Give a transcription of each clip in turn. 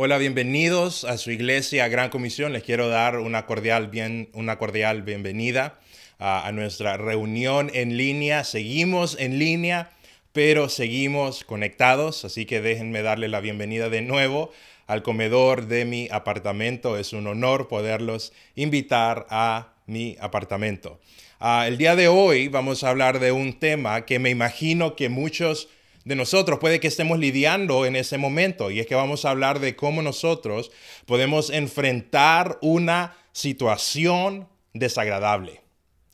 Hola, bienvenidos a su iglesia Gran Comisión. Les quiero dar una cordial, bien, una cordial bienvenida a, nuestra reunión en línea. Seguimos en línea, pero seguimos conectados, así que déjenme darle la bienvenida de nuevo al comedor de mi apartamento. Es un honor poderlos invitar a mi apartamento. Ah, el día de hoy vamos a hablar de un tema que me imagino que muchos de nosotros puede que estemos lidiando en ese momento y es que vamos a hablar de cómo nosotros podemos enfrentar una situación desagradable.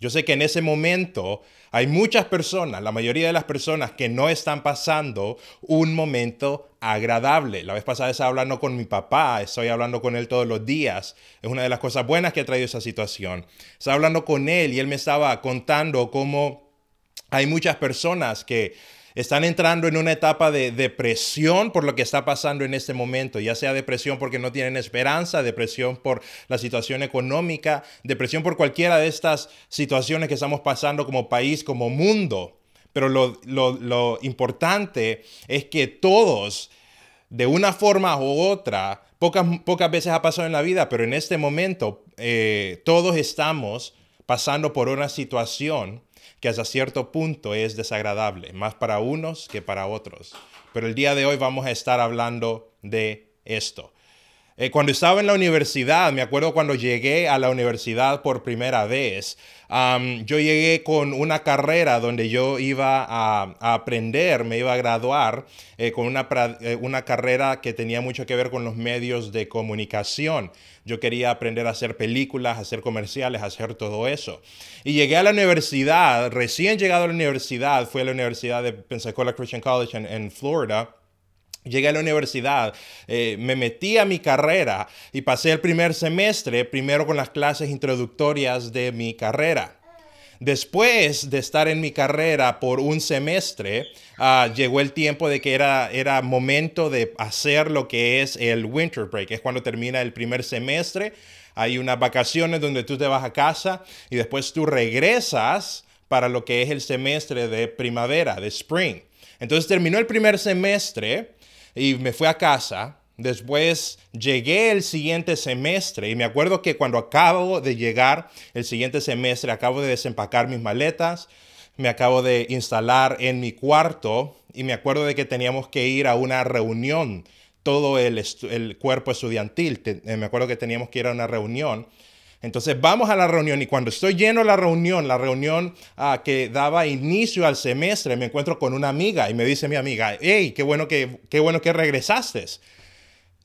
Yo sé que en ese momento hay muchas personas, la mayoría de las personas que no están pasando un momento agradable. La vez pasada estaba hablando con mi papá, estoy hablando con él todos los días. Es una de las cosas buenas que ha traído esa situación. Estaba hablando con él y él me estaba contando cómo hay muchas personas que están entrando en una etapa de depresión por lo que está pasando en este momento, ya sea depresión porque no tienen esperanza, depresión por la situación económica, depresión por cualquiera de estas situaciones que estamos pasando como país, como mundo. Pero lo, importante es que todos, de una forma u otra, pocas, pocas veces ha pasado en la vida, pero en este momento eh, todos estamos pasando por una situación que hasta cierto punto es desagradable, más para unos que para otros. Pero el día de hoy vamos a estar hablando de esto. Eh, cuando estaba en la universidad, me acuerdo cuando llegué a la universidad por primera vez, yo llegué con una carrera donde yo iba a, aprender, me iba a graduar eh, con una, eh, una carrera que tenía mucho que ver con los medios de comunicación. Yo quería aprender a hacer películas, a hacer comerciales, a hacer todo eso. Y llegué a la universidad, recién llegado a la universidad, fui a la Universidad de Pensacola Christian College en, Florida. Llegué a la universidad, eh, me metí a mi carrera y pasé el primer semestre primero con las clases introductorias de mi carrera. Después de estar en mi carrera por un semestre, ah, llegó el tiempo de que era, era momento de hacer lo que es el winter break, es cuando termina el primer semestre. Hay unas vacaciones donde tú te vas a casa y después tú regresas para lo que es el semestre de primavera, de spring. Entonces terminó el primer semestre y me fui a casa Después llegué el siguiente semestre y me acuerdo que cuando acabo de llegar el siguiente semestre, acabo de desempacar mis maletas, me acabo de instalar en mi cuarto y me acuerdo de que teníamos que ir a una reunión, todo el, cuerpo estudiantil, eh, me acuerdo que teníamos que ir a una reunión. Entonces vamos a la reunión y cuando estoy lleno de la reunión, la reunión ah, que daba inicio al semestre, me encuentro con una amiga y me dice mi amiga, hey, qué bueno que, qué bueno que regresaste.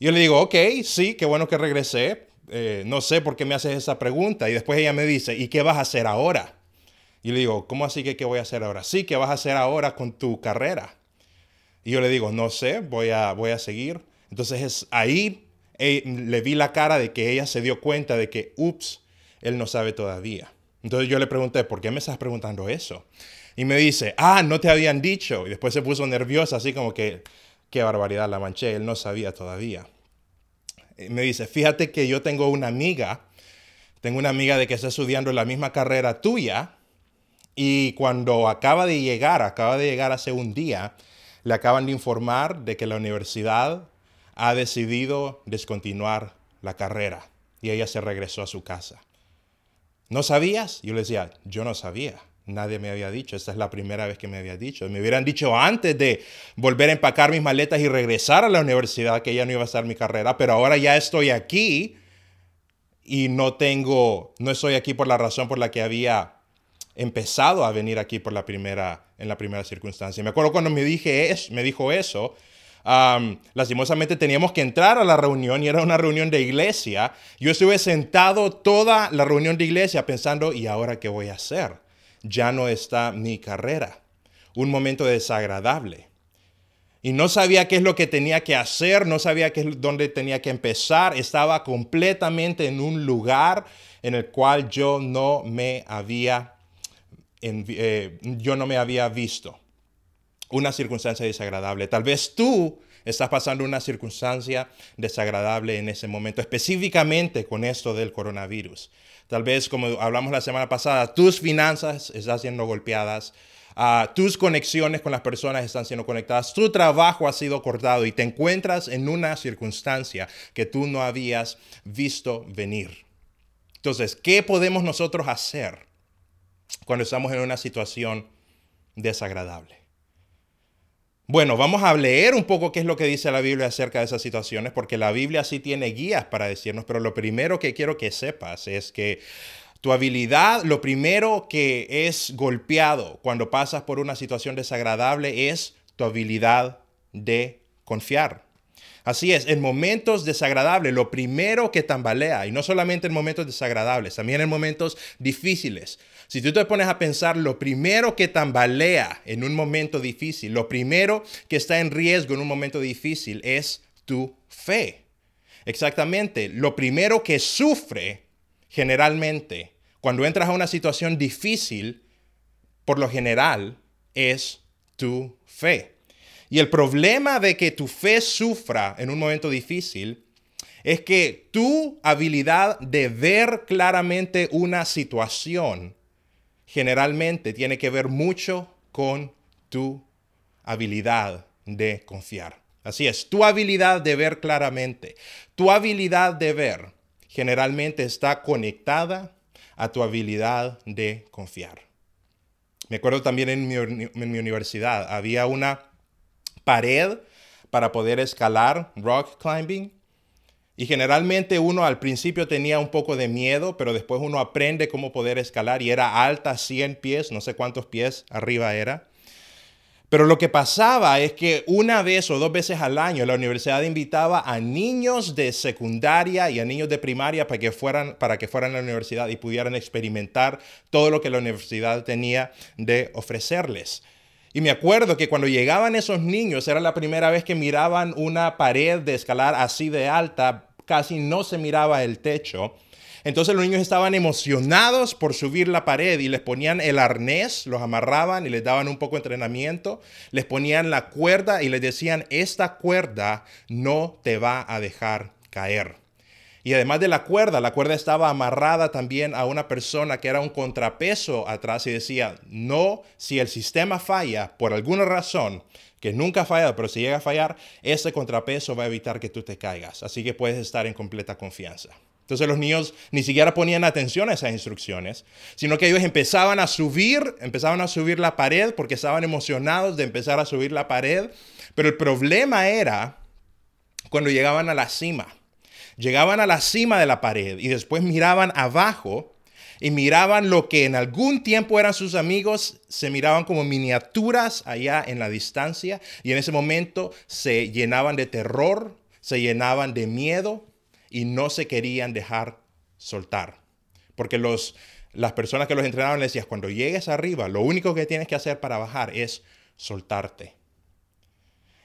Yo le digo, ok, sí, qué bueno que regresé. Eh, no sé por qué me haces esa pregunta. Y después ella me dice, ¿y qué vas a hacer ahora? Y le digo, ¿cómo así que qué voy a hacer ahora? Sí, ¿qué vas a hacer ahora con tu carrera? Y yo le digo, no sé, voy a, voy a seguir. Entonces es ahí le vi la cara de que ella se dio cuenta de que, ups, él no sabe todavía. Entonces yo le pregunté, ¿por qué me estás preguntando eso? Y me dice, ah, no te habían dicho. Y después se puso nerviosa, así como que Qué barbaridad, la manché, él no sabía todavía. Me dice, fíjate que yo tengo una amiga, tengo una amiga de que está estudiando la misma carrera tuya y cuando acaba de llegar, acaba de llegar hace un día, le acaban de informar de que la universidad ha decidido descontinuar la carrera y ella se regresó a su casa. ¿No sabías? Yo le decía, yo no sabía. Nadie me había dicho, esta es la primera vez que me había dicho. Me hubieran dicho antes de volver a empacar mis maletas y regresar a la universidad que ya no iba a estar mi carrera, pero ahora ya estoy aquí y no tengo, no estoy aquí por la razón por la que había empezado a venir aquí por la primera, en la primera circunstancia. Me acuerdo cuando me, dije es, me dijo eso, lastimosamente teníamos que entrar a la reunión y era una reunión de iglesia. Yo estuve sentado toda la reunión de iglesia pensando, ¿y ahora qué voy a hacer? ya no está mi carrera. Un momento desagradable. Y no sabía qué es lo que tenía que hacer, no sabía qué es dónde tenía que empezar. Estaba completamente en un lugar en el cual yo no me había, eh, yo no me había visto. Una circunstancia desagradable. Tal vez tú estás pasando una circunstancia desagradable en ese momento, específicamente con esto del coronavirus. Tal vez, como hablamos la semana pasada, tus finanzas están siendo golpeadas. ah, tus conexiones con las personas están siendo conectadas, tu trabajo ha sido cortado y te encuentras en una circunstancia que tú no habías visto venir. Entonces, ¿qué podemos nosotros hacer cuando estamos en una situación desagradable? Bueno, vamos a leer un poco qué es lo que dice la Biblia acerca de esas situaciones, porque la Biblia sí tiene guías para decirnos, pero lo primero que quiero que sepas es que tu habilidad, lo primero que es golpeado cuando pasas por una situación desagradable es tu habilidad de confiar. Así es, en momentos desagradables, lo primero que tambalea, y no solamente en momentos desagradables, también en momentos difíciles. Si tú te pones a pensar, lo primero que tambalea en un momento difícil, lo primero que está en riesgo en un momento difícil es tu fe. Exactamente, lo primero que sufre generalmente cuando entras a una situación difícil, por lo general, es tu fe. Y el problema de que tu fe sufra en un momento difícil es que tu habilidad de ver claramente una situación generalmente tiene que ver mucho con tu habilidad de confiar. Así es, tu habilidad de ver claramente, tu habilidad de ver generalmente está conectada a tu habilidad de confiar. Me acuerdo también en mi, universidad, había una pared para poder escalar, rock climbing. Y generalmente uno al principio tenía un poco de miedo, pero después uno aprende cómo poder escalar y era alta 100 pies, no sé cuántos pies arriba era. Pero lo que pasaba es que una vez o dos veces al año la universidad invitaba a niños de secundaria y a niños de primaria para que fueran, para que fueran a la universidad y pudieran experimentar todo lo que la universidad tenía de ofrecerles. Y me acuerdo que cuando llegaban esos niños, era la primera vez que miraban una pared de escalar así de alta, casi no se miraba el techo. Entonces los niños estaban emocionados por subir la pared y les ponían el arnés, los amarraban y les daban un poco de entrenamiento, les ponían la cuerda y les decían, esta cuerda no te va a dejar caer. Y además de la cuerda, la cuerda estaba amarrada también a una persona que era un contrapeso atrás y decía, no, si el sistema falla por alguna razón, que nunca ha fallado, pero si llega a fallar, ese contrapeso va a evitar que tú te caigas. Así que puedes estar en completa confianza. Entonces los niños ni siquiera ponían atención a esas instrucciones, sino que ellos empezaban a subir, empezaban a subir la pared porque estaban emocionados de empezar a subir la pared. Pero el problema era cuando llegaban a la cima llegaban a la cima de la pared y después miraban abajo y miraban lo que en algún tiempo eran sus amigos, se miraban como miniaturas allá en la distancia y en ese momento se llenaban de terror, se llenaban de miedo y no se querían dejar soltar. Porque los, las personas que los entrenaban les decían, cuando llegues arriba, lo único que tienes que hacer para bajar es soltarte.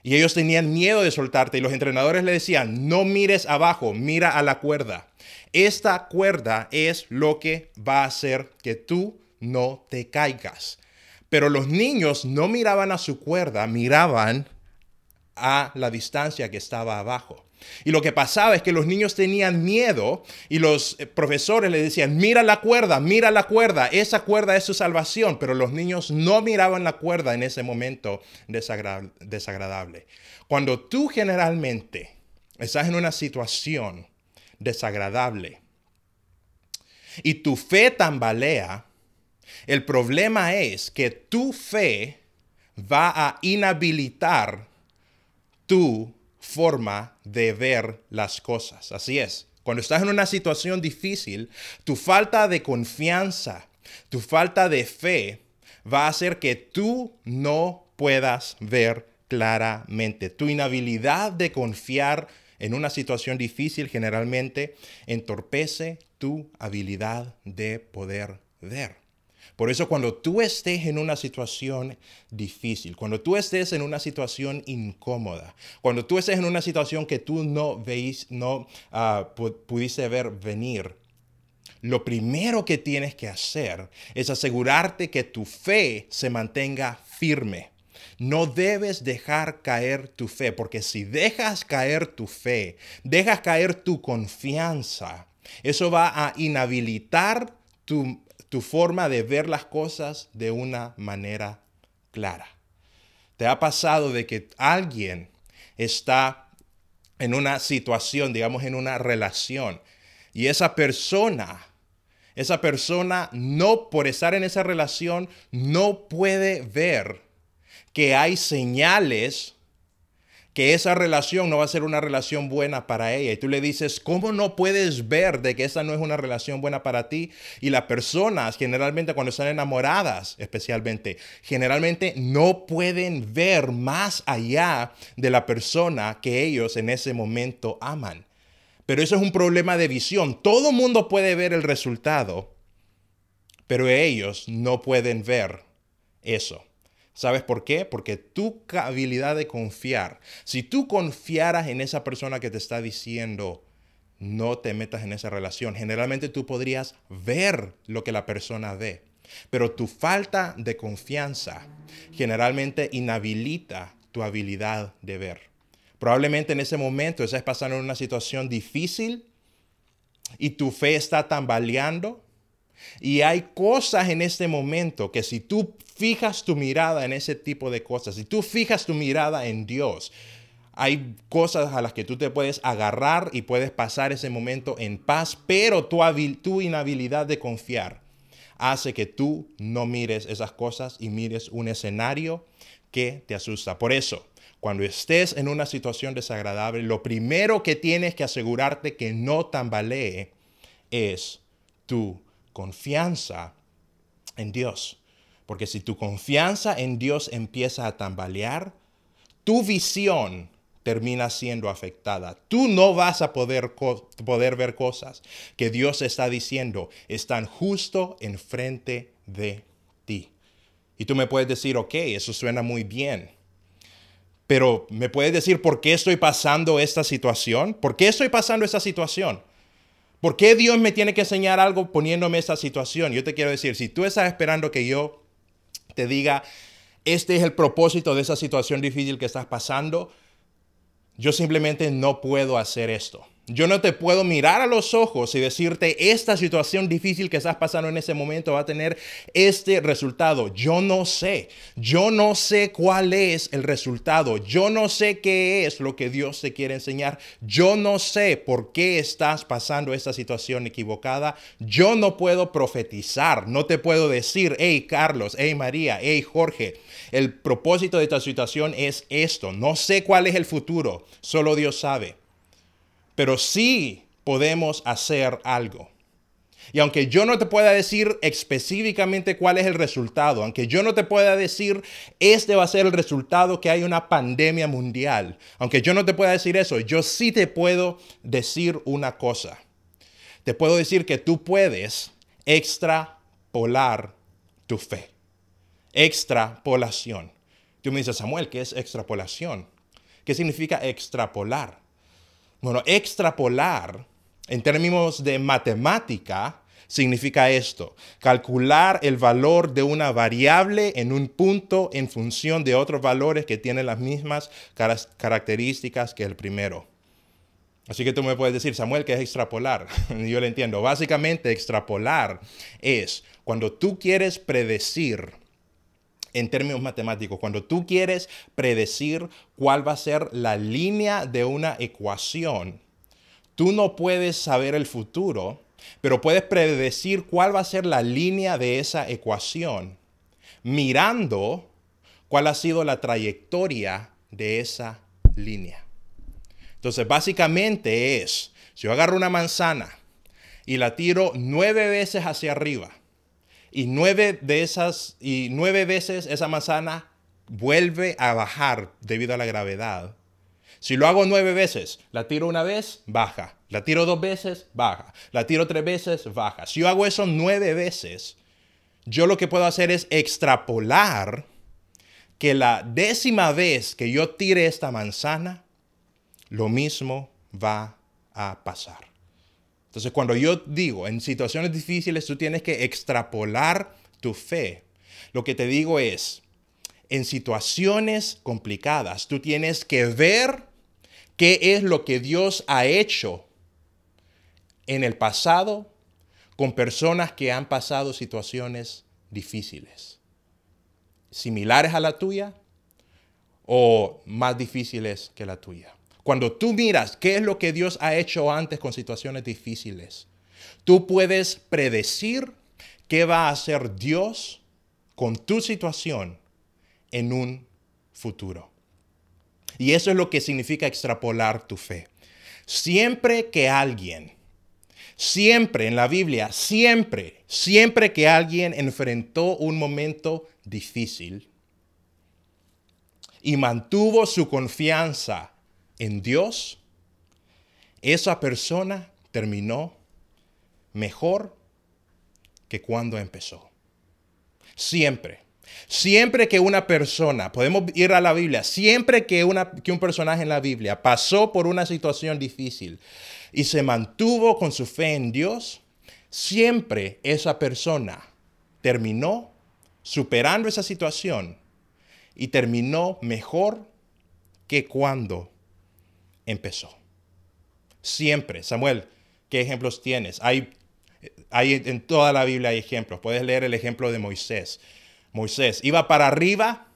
Y ellos tenían miedo de soltarte y los entrenadores le decían, no mires abajo, mira a la cuerda. Esta cuerda es lo que va a hacer que tú no te caigas. Pero los niños no miraban a su cuerda, miraban a la distancia que estaba abajo. Y lo que pasaba es que los niños tenían miedo y los eh, profesores les decían, mira la cuerda, mira la cuerda, esa cuerda es su salvación, pero los niños no miraban la cuerda en ese momento desagradable. Cuando tú generalmente estás en una situación desagradable y tu fe tambalea, el problema es que tu fe va a inhabilitar tu forma de ver las cosas. Así es. Cuando estás en una situación difícil, tu falta de confianza, tu falta de fe va a hacer que tú no puedas ver claramente. Tu inhabilidad de confiar en una situación difícil generalmente entorpece tu habilidad de poder ver. Por eso cuando tú estés en una situación difícil, cuando tú estés en una situación incómoda, cuando tú estés en una situación que tú no veis, no ah, pudiste ver venir, lo primero que tienes que hacer es asegurarte que tu fe se mantenga firme. No debes dejar caer tu fe, porque si dejas caer tu fe, dejas caer tu confianza, eso va a inhabilitar tu tu forma de ver las cosas de una manera clara. ¿Te ha pasado de que alguien está en una situación, digamos, en una relación, y esa persona, esa persona no, por estar en esa relación, no puede ver que hay señales que esa relación no va a ser una relación buena para ella. Y tú le dices, ¿cómo no puedes ver de que esa no es una relación buena para ti? Y las personas generalmente cuando están enamoradas, especialmente, generalmente no pueden ver más allá de la persona que ellos en ese momento aman. Pero eso es un problema de visión. Todo mundo puede ver el resultado, pero ellos no pueden ver eso. ¿Sabes por qué? Porque tu habilidad de confiar, si tú confiaras en esa persona que te está diciendo, no te metas en esa relación, generalmente tú podrías ver lo que la persona ve. Pero tu falta de confianza generalmente inhabilita tu habilidad de ver. Probablemente en ese momento estás pasando en una situación difícil y tu fe está tambaleando y hay cosas en este momento que si tú fijas tu mirada en ese tipo de cosas, si tú fijas tu mirada en Dios, hay cosas a las que tú te puedes agarrar y puedes pasar ese momento en paz, pero tu, tu inhabilidad de confiar hace que tú no mires esas cosas y mires un escenario que te asusta. Por eso, cuando estés en una situación desagradable, lo primero que tienes que asegurarte que no tambalee es tu confianza en Dios. Porque si tu confianza en Dios empieza a tambalear, tu visión termina siendo afectada. Tú no vas a poder, poder ver cosas que Dios está diciendo están justo enfrente de ti. Y tú me puedes decir, ok, eso suena muy bien. Pero ¿me puedes decir por qué estoy pasando esta situación? ¿Por qué estoy pasando esta situación? ¿Por qué Dios me tiene que enseñar algo poniéndome esta situación? Yo te quiero decir, si tú estás esperando que yo te diga, este es el propósito de esa situación difícil que estás pasando, yo simplemente no puedo hacer esto. Yo no te puedo mirar a los ojos y decirte, esta situación difícil que estás pasando en ese momento va a tener este resultado. Yo no sé. Yo no sé cuál es el resultado. Yo no sé qué es lo que Dios te quiere enseñar. Yo no sé por qué estás pasando esta situación equivocada. Yo no puedo profetizar. No te puedo decir, hey Carlos, hey María, hey Jorge. El propósito de esta situación es esto. No sé cuál es el futuro. Solo Dios sabe pero sí podemos hacer algo. Y aunque yo no te pueda decir específicamente cuál es el resultado, aunque yo no te pueda decir este va a ser el resultado que hay una pandemia mundial, aunque yo no te pueda decir eso, yo sí te puedo decir una cosa. Te puedo decir que tú puedes extrapolar tu fe. Extrapolación. Tú me dices, Samuel, ¿qué es extrapolación? ¿Qué significa extrapolar? Bueno, extrapolar en términos de matemática significa esto, calcular el valor de una variable en un punto en función de otros valores que tienen las mismas características que el primero. Así que tú me puedes decir, Samuel, ¿qué es extrapolar? Yo le entiendo. Básicamente, extrapolar es cuando tú quieres predecir en términos matemáticos, cuando tú quieres predecir cuál va a ser la línea de una ecuación, tú no puedes saber el futuro, pero puedes predecir cuál va a ser la línea de esa ecuación mirando cuál ha sido la trayectoria de esa línea. Entonces, básicamente es, si yo agarro una manzana y la tiro nueve veces hacia arriba, y nueve de esas, y nueve veces esa manzana vuelve a bajar debido a la gravedad. Si lo hago nueve veces, la tiro una vez, baja. La tiro dos veces, baja. La tiro tres veces, baja. Si yo hago eso nueve veces, yo lo que puedo hacer es extrapolar que la décima vez que yo tire esta manzana, lo mismo va a pasar. Entonces, cuando yo digo, en situaciones difíciles tú tienes que extrapolar tu fe, lo que te digo es, en situaciones complicadas tú tienes que ver qué es lo que Dios ha hecho en el pasado con personas que han pasado situaciones difíciles. similares a la tuya o más difíciles que la tuya. Cuando tú miras qué es lo que Dios ha hecho antes con situaciones difíciles, tú puedes predecir qué va a hacer Dios con tu situación en un futuro. Y eso es lo que significa extrapolar tu fe. Siempre que alguien, siempre en la Biblia, siempre, siempre que alguien enfrentó un momento difícil y mantuvo su confianza en Dios, esa persona terminó mejor que cuando empezó. Siempre. Siempre que una persona, podemos ir a la Biblia, siempre que, una, que un personaje en la Biblia pasó por una situación difícil y se mantuvo con su fe en Dios, siempre esa persona terminó superando esa situación y terminó mejor que cuando empezó. Siempre. Samuel, ¿qué ejemplos tienes? Hay, hay en toda la Biblia hay ejemplos. Puedes leer el ejemplo de Moisés. Moisés iba para arriba,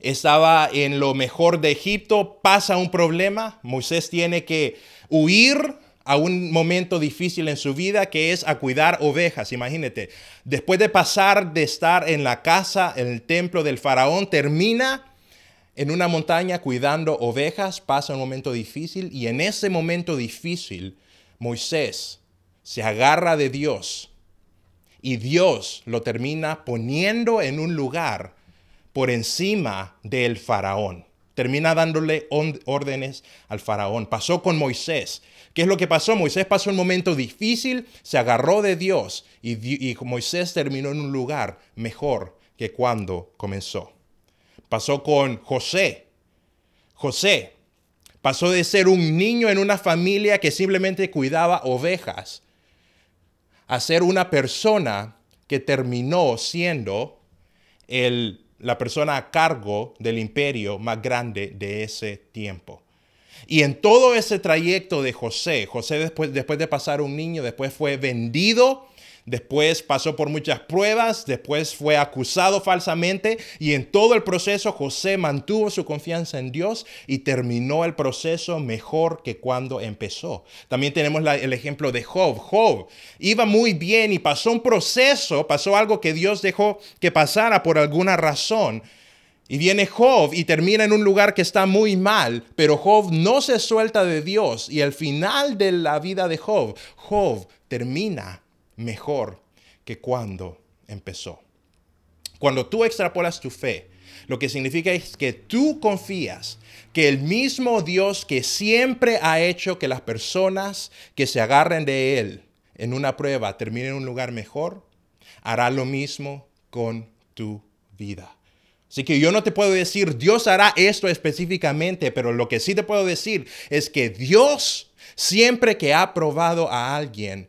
estaba en lo mejor de Egipto, pasa un problema, Moisés tiene que huir a un momento difícil en su vida que es a cuidar ovejas. Imagínate, después de pasar de estar en la casa, en el templo del faraón, termina en una montaña cuidando ovejas, pasa un momento difícil y en ese momento difícil Moisés se agarra de Dios y Dios lo termina poniendo en un lugar por encima del faraón. Termina dándole órdenes al faraón. Pasó con Moisés. ¿Qué es lo que pasó? Moisés pasó un momento difícil, se agarró de Dios y, y Moisés terminó en un lugar mejor que cuando comenzó. Pasó con José. José pasó de ser un niño en una familia que simplemente cuidaba ovejas a ser una persona que terminó siendo el, la persona a cargo del imperio más grande de ese tiempo. Y en todo ese trayecto de José, José después, después de pasar un niño, después fue vendido Después pasó por muchas pruebas, después fue acusado falsamente y en todo el proceso José mantuvo su confianza en Dios y terminó el proceso mejor que cuando empezó. También tenemos el ejemplo de Job. Job iba muy bien y pasó un proceso, pasó algo que Dios dejó que pasara por alguna razón. Y viene Job y termina en un lugar que está muy mal, pero Job no se suelta de Dios y al final de la vida de Job, Job termina mejor que cuando empezó. Cuando tú extrapolas tu fe, lo que significa es que tú confías que el mismo Dios que siempre ha hecho que las personas que se agarren de Él en una prueba terminen en un lugar mejor, hará lo mismo con tu vida. Así que yo no te puedo decir, Dios hará esto específicamente, pero lo que sí te puedo decir es que Dios, siempre que ha probado a alguien,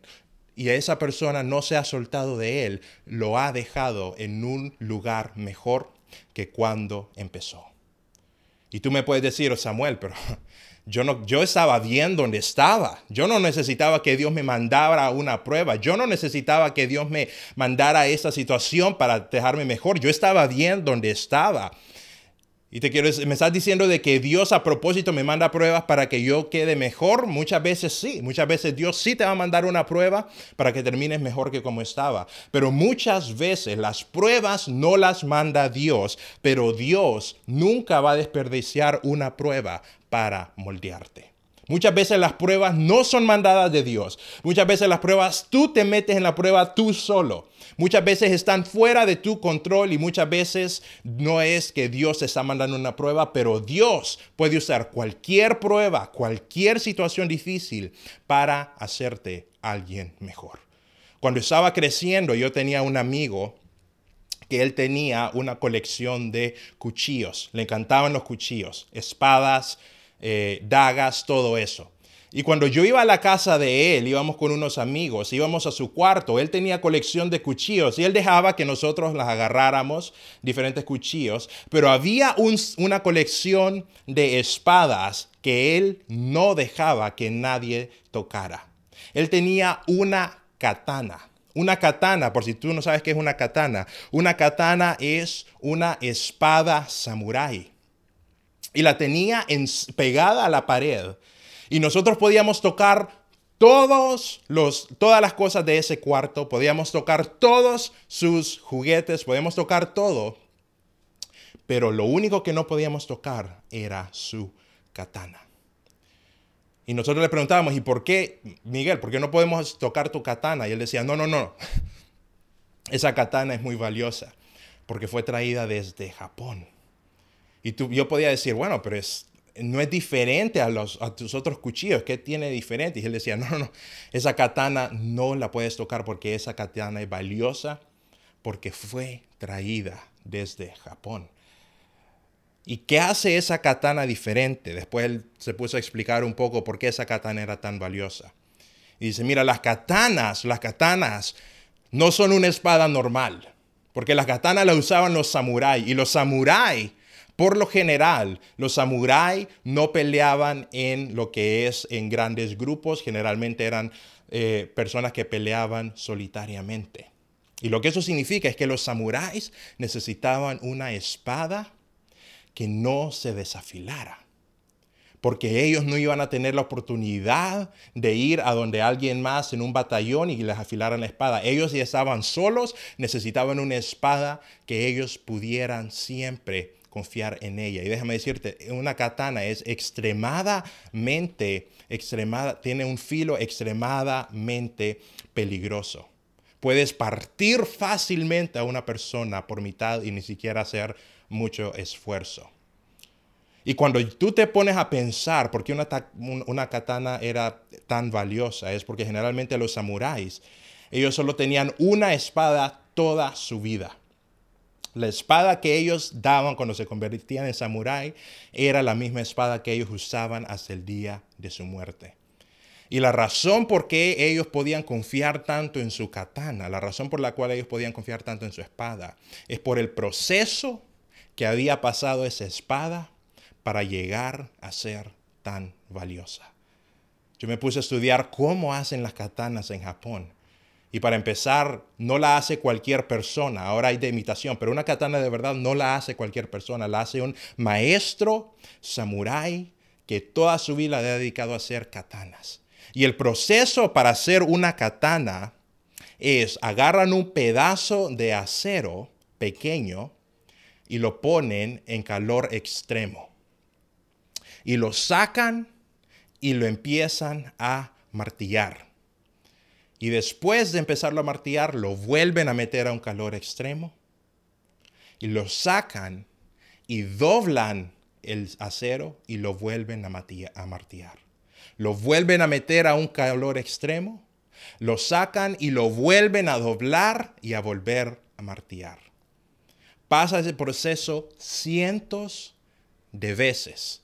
y esa persona no se ha soltado de él, lo ha dejado en un lugar mejor que cuando empezó. Y tú me puedes decir, oh, Samuel, pero yo, no, yo estaba bien donde estaba. Yo no necesitaba que Dios me mandara una prueba. Yo no necesitaba que Dios me mandara esa situación para dejarme mejor. Yo estaba bien donde estaba. Y te quiero me estás diciendo de que Dios a propósito me manda pruebas para que yo quede mejor. Muchas veces sí, muchas veces Dios sí te va a mandar una prueba para que termines mejor que como estaba. Pero muchas veces las pruebas no las manda Dios, pero Dios nunca va a desperdiciar una prueba para moldearte. Muchas veces las pruebas no son mandadas de Dios. Muchas veces las pruebas tú te metes en la prueba tú solo. Muchas veces están fuera de tu control y muchas veces no es que Dios te está mandando una prueba, pero Dios puede usar cualquier prueba, cualquier situación difícil para hacerte alguien mejor. Cuando estaba creciendo, yo tenía un amigo que él tenía una colección de cuchillos. Le encantaban los cuchillos, espadas, eh, dagas, todo eso. Y cuando yo iba a la casa de él, íbamos con unos amigos, íbamos a su cuarto, él tenía colección de cuchillos y él dejaba que nosotros las agarráramos, diferentes cuchillos, pero había una colección de espadas que él no dejaba que nadie tocara. Él tenía una katana, Una katana, por si tú no sabes qué es una katana, una katana es una espada samurái. Y la tenía pegada a la pared. Y nosotros podíamos tocar todos los, todas las cosas de ese cuarto, podíamos tocar todos sus juguetes, podíamos tocar todo. Pero lo único que no podíamos tocar era su katana. Y nosotros le preguntábamos, ¿y por qué, Miguel, por qué no podemos tocar tu katana? Y él decía, no, no, no, esa katana es muy valiosa porque fue traída desde Japón. Y tú, yo podía decir, bueno, pero es, no es diferente a, los, a tus otros cuchillos, ¿qué tiene diferente? Y él decía, no, no, no, esa katana no la puedes tocar porque esa katana es valiosa porque fue traída desde Japón. ¿Y qué hace esa katana diferente? Después él se puso a explicar un poco por qué esa katana era tan valiosa. Y dice, mira, las katanas, las katanas no son una espada normal, porque las katanas las usaban los samuráis y los samuráis, por lo general, los samuráis no peleaban en lo que es en grandes grupos, generalmente eran eh, personas que peleaban solitariamente. Y lo que eso significa es que los samuráis necesitaban una espada que no se desafilara. Porque ellos no iban a tener la oportunidad de ir a donde alguien más en un batallón y les afilaran la espada. Ellos ya estaban solos, necesitaban una espada que ellos pudieran siempre confiar en ella. Y déjame decirte, una katana es extremadamente, extremada, tiene un filo extremadamente peligroso. Puedes partir fácilmente a una persona por mitad y ni siquiera hacer mucho esfuerzo. Y cuando tú te pones a pensar por qué una, una, katana era tan valiosa, es porque generalmente los samuráis, ellos solo tenían una espada toda su vida. La espada que ellos daban cuando se convertían en samurái era la misma espada que ellos usaban hasta el día de su muerte. Y la razón por qué ellos podían confiar tanto en su katana, la razón por la cual ellos podían confiar tanto en su espada, es por el proceso que había pasado esa espada para llegar a ser tan valiosa. Yo me puse a estudiar cómo hacen las katanas en Japón. Y para empezar, no la hace cualquier persona. Ahora hay de imitación, pero una katana de verdad no la hace cualquier persona. La hace un maestro samurái que toda su vida le ha dedicado a hacer katanas. Y el proceso para hacer una katana es agarran un pedazo de acero pequeño y lo ponen en calor extremo. Y lo sacan y lo empiezan a martillar. Y después de empezarlo a martillar, lo vuelven a meter a un calor extremo. Y lo sacan y doblan el acero y lo vuelven a martillar. Lo vuelven a meter a un calor extremo. Lo sacan y lo vuelven a doblar y a volver a martillar pasa ese proceso cientos de veces.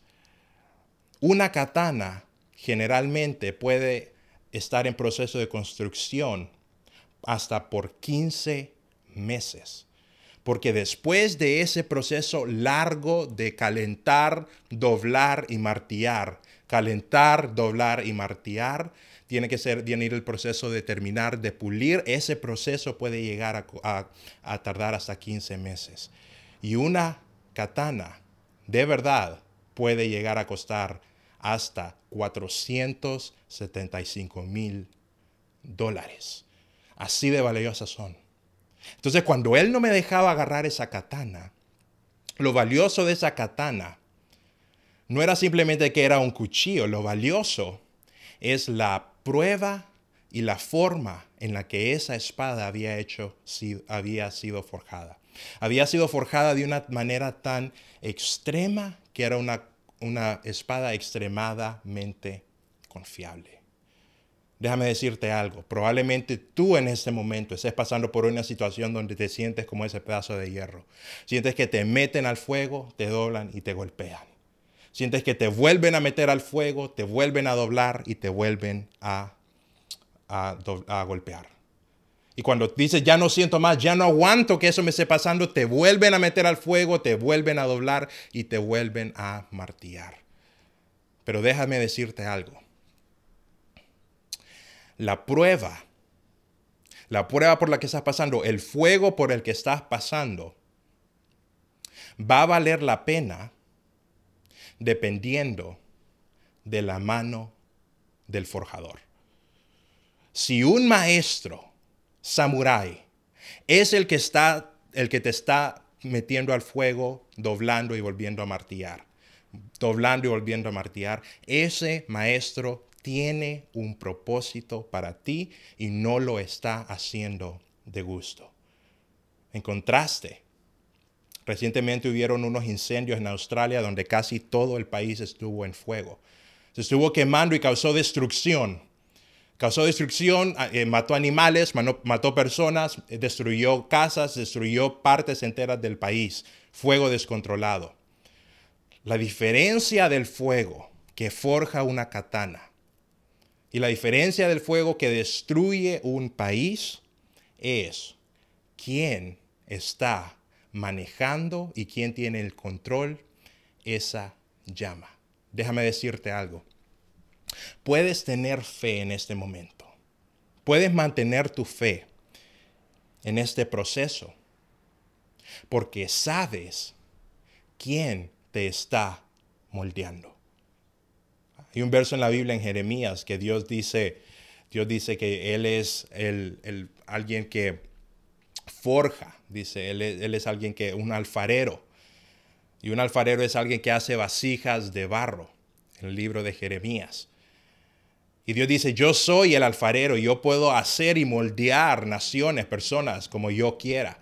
Una katana generalmente puede estar en proceso de construcción hasta por 15 meses. Porque después de ese proceso largo de calentar, doblar y martillar, calentar, doblar y martillar, tiene que ser, tiene ir el proceso de terminar, de pulir. Ese proceso puede llegar a, a tardar hasta 15 meses. Y una katana, de verdad, puede llegar a costar hasta 475 mil dólares. Así de valiosas son. Entonces, cuando él no me dejaba agarrar esa katana, lo valioso de esa katana no era simplemente que era un cuchillo, lo valioso es la prueba y la forma en la que esa espada había, hecho, había sido forjada. Había sido forjada de una manera tan extrema que era una, una espada extremadamente confiable. Déjame decirte algo, probablemente tú en este momento estés pasando por una situación donde te sientes como ese pedazo de hierro. Sientes que te meten al fuego, te doblan y te golpean. Sientes que te vuelven a meter al fuego, te vuelven a doblar y te vuelven a, a, golpear. Y cuando dices, ya no siento más, ya no aguanto que eso me esté pasando, te vuelven a meter al fuego, te vuelven a doblar y te vuelven a martillar. Pero déjame decirte algo. La prueba, la prueba por la que estás pasando, el fuego por el que estás pasando, va a valer la pena dependiendo de la mano del forjador. Si un maestro samurái es el que está el que te está metiendo al fuego, doblando y volviendo a martillar, doblando y volviendo a martillar, ese maestro tiene un propósito para ti y no lo está haciendo de gusto. En contraste, recientemente hubieron unos incendios en Australia donde casi todo el país estuvo en fuego. Se estuvo quemando y causó destrucción. Causó destrucción, eh, mató animales, mató personas, eh, destruyó casas, destruyó partes enteras del país. Fuego descontrolado. La diferencia del fuego que forja una katana y la diferencia del fuego que destruye un país es quién está manejando y quién tiene el control esa llama. Déjame decirte algo. Puedes tener fe en este momento. Puedes mantener tu fe en este proceso porque sabes quién te está moldeando. Hay un verso en la Biblia en Jeremías que Dios dice, Dios dice que Él es el, alguien que forja, dice, él es, él es alguien que, un alfarero. Y un alfarero es alguien que hace vasijas de barro, en el libro de Jeremías. Y Dios dice, yo soy el alfarero, yo puedo hacer y moldear naciones, personas como yo quiera.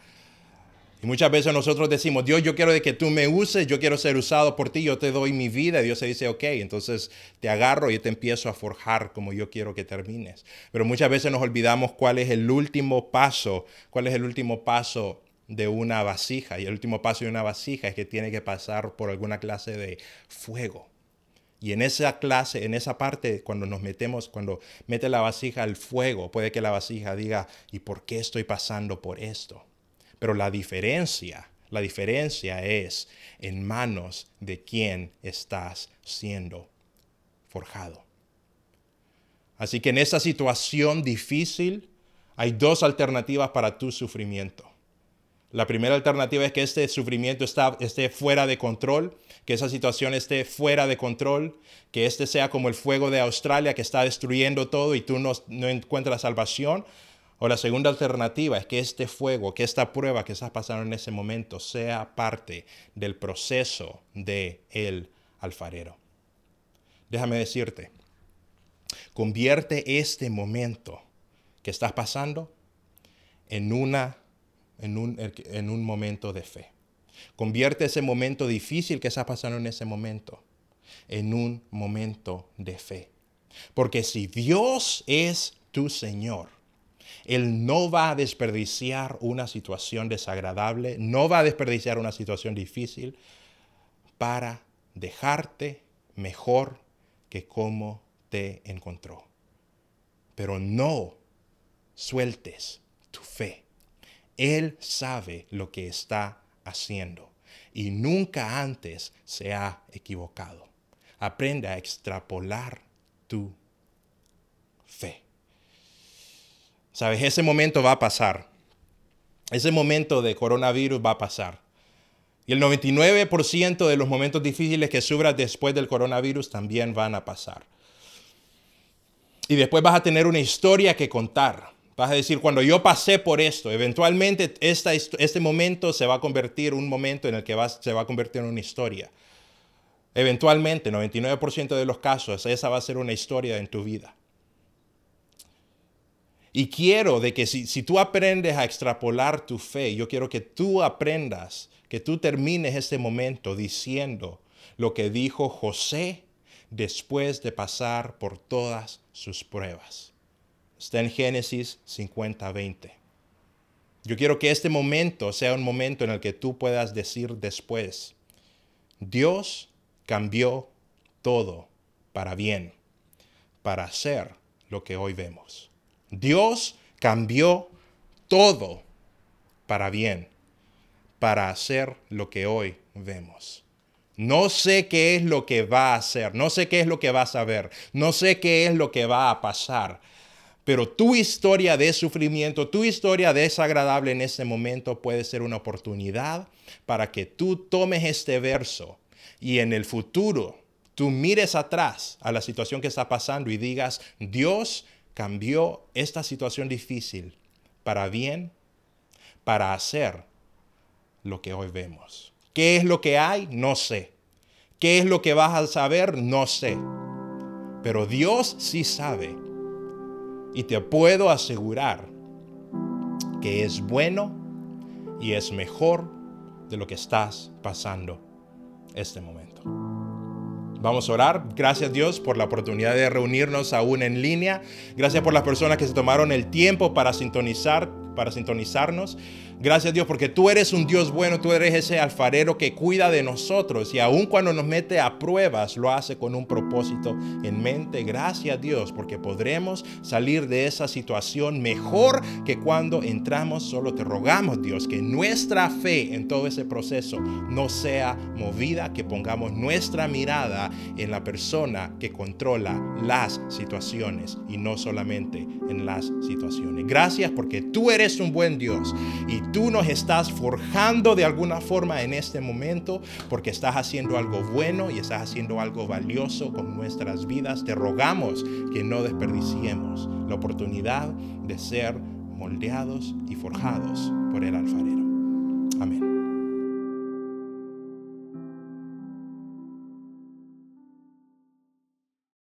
Y muchas veces nosotros decimos, Dios, yo quiero que tú me uses, yo quiero ser usado por ti, yo te doy mi vida. Y Dios se dice, ok, entonces te agarro y te empiezo a forjar como yo quiero que termines. Pero muchas veces nos olvidamos cuál es el último paso, cuál es el último paso de una vasija. Y el último paso de una vasija es que tiene que pasar por alguna clase de fuego. Y en esa clase, en esa parte, cuando nos metemos, cuando mete la vasija al fuego, puede que la vasija diga, ¿y por qué estoy pasando por esto? Pero la diferencia, la diferencia es en manos de quién estás siendo forjado. Así que en esta situación difícil hay dos alternativas para tu sufrimiento. La primera alternativa es que este sufrimiento esté fuera de control, que esa situación esté fuera de control, que este sea como el fuego de Australia que está destruyendo todo y tú no, no encuentras salvación. O la segunda alternativa es que este fuego, que esta prueba que estás pasando en ese momento sea parte del proceso de el alfarero. Déjame decirte, convierte este momento que estás pasando en, una, en, un, en un momento de fe. Convierte ese momento difícil que estás pasando en ese momento en un momento de fe. Porque si Dios es tu Señor, él no va a desperdiciar una situación desagradable, no va a desperdiciar una situación difícil para dejarte mejor que como te encontró. Pero no sueltes tu fe. Él sabe lo que está haciendo y nunca antes se ha equivocado. Aprende a extrapolar tu fe. Sabes, ese momento va a pasar. Ese momento de coronavirus va a pasar. Y el 99% de los momentos difíciles que sufras después del coronavirus también van a pasar. Y después vas a tener una historia que contar. Vas a decir, cuando yo pasé por esto, eventualmente esta, este momento se va a convertir en un momento en el que se va a convertir en una historia. Eventualmente, 99% de los casos, esa va a ser una historia en tu vida. Y quiero de que si, si tú aprendes a extrapolar tu fe, yo quiero que tú aprendas, que tú termines este momento diciendo lo que dijo José después de pasar por todas sus pruebas. Está en Génesis 50, 20. Yo quiero que este momento sea un momento en el que tú puedas decir después, Dios cambió todo para bien, para hacer lo que hoy vemos. Dios cambió todo para bien, para hacer lo que hoy vemos. No sé qué es lo que va a hacer, no sé qué es lo que vas a ver, no sé qué es lo que va a pasar, Pero tu historia de sufrimiento, tu historia desagradable en este momento puede ser una oportunidad para que tú tomes este verso y en el futuro tú mires atrás a la situación que está pasando y digas, Dios cambió esta situación difícil para bien, para hacer lo que hoy vemos. ¿Qué es lo que hay? No sé. ¿Qué es lo que vas a saber? No sé. Pero Dios sí sabe. Y te puedo asegurar que es bueno y es mejor de lo que estás pasando este momento. Vamos a orar. Gracias Dios por la oportunidad de reunirnos aún en línea. Gracias por las personas que se tomaron el tiempo para sintonizar, para sintonizarnos. Gracias Dios porque tú eres un Dios bueno, tú eres ese alfarero que cuida de nosotros y aun cuando nos mete a pruebas lo hace con un propósito en mente. Gracias Dios porque podremos salir de esa situación mejor que cuando entramos. Solo te rogamos Dios que nuestra fe en todo ese proceso no sea movida, que pongamos nuestra mirada en la persona que controla las situaciones y no solamente en las situaciones. Gracias porque tú eres un buen Dios y tú nos estás forjando de alguna forma en este momento porque estás haciendo algo bueno y estás haciendo algo valioso con nuestras vidas. Te rogamos que no desperdiciemos la oportunidad de ser moldeados y forjados por el alfarero. Amén.